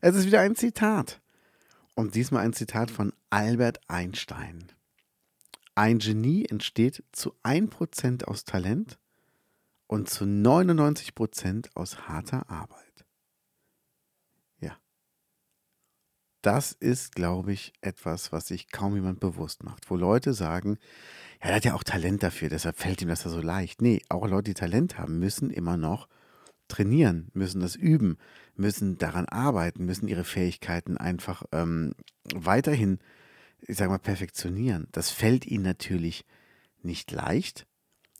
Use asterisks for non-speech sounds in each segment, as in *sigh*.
Es ist wieder ein Zitat und diesmal ein Zitat von Albert Einstein. Ein Genie entsteht zu 1% aus Talent und zu 99% aus harter Arbeit. Ja. Das ist, glaube ich, etwas, was sich kaum jemand bewusst macht, wo Leute sagen, ja, er hat ja auch Talent dafür, deshalb fällt ihm das ja so leicht. Nee, auch Leute, die Talent haben, müssen immer noch trainieren, müssen das üben, müssen daran arbeiten, müssen ihre Fähigkeiten einfach ähm, weiterhin, ich sag mal, perfektionieren. Das fällt ihnen natürlich nicht leicht.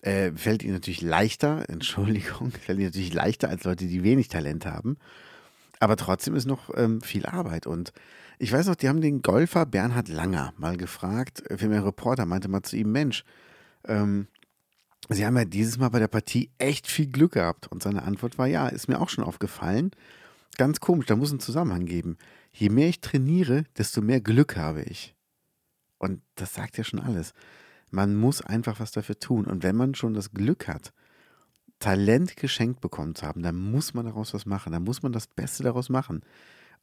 Äh, fällt ihnen natürlich leichter, *laughs* Entschuldigung, fällt ihnen natürlich leichter als Leute, die wenig Talent haben. Aber trotzdem ist noch ähm, viel Arbeit. Und ich weiß noch, die haben den Golfer Bernhard Langer mal gefragt, für einen Reporter meinte mal zu ihm, Mensch, ähm, Sie haben ja dieses Mal bei der Partie echt viel Glück gehabt. Und seine Antwort war, ja, ist mir auch schon aufgefallen. Ganz komisch, da muss ein Zusammenhang geben. Je mehr ich trainiere, desto mehr Glück habe ich. Und das sagt ja schon alles. Man muss einfach was dafür tun. Und wenn man schon das Glück hat, Talent geschenkt bekommen zu haben, dann muss man daraus was machen. Dann muss man das Beste daraus machen.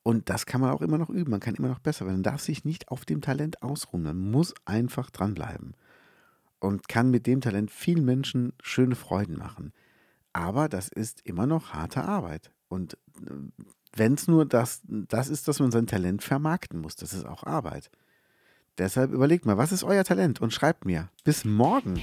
Und das kann man auch immer noch üben. Man kann immer noch besser werden. Man darf sich nicht auf dem Talent ausruhen. Man muss einfach dranbleiben. Und kann mit dem Talent vielen Menschen schöne Freuden machen. Aber das ist immer noch harte Arbeit. Und äh, wenn es nur das, das ist, dass man sein Talent vermarkten muss, das ist auch Arbeit. Deshalb überlegt mal, was ist euer Talent und schreibt mir. Bis morgen.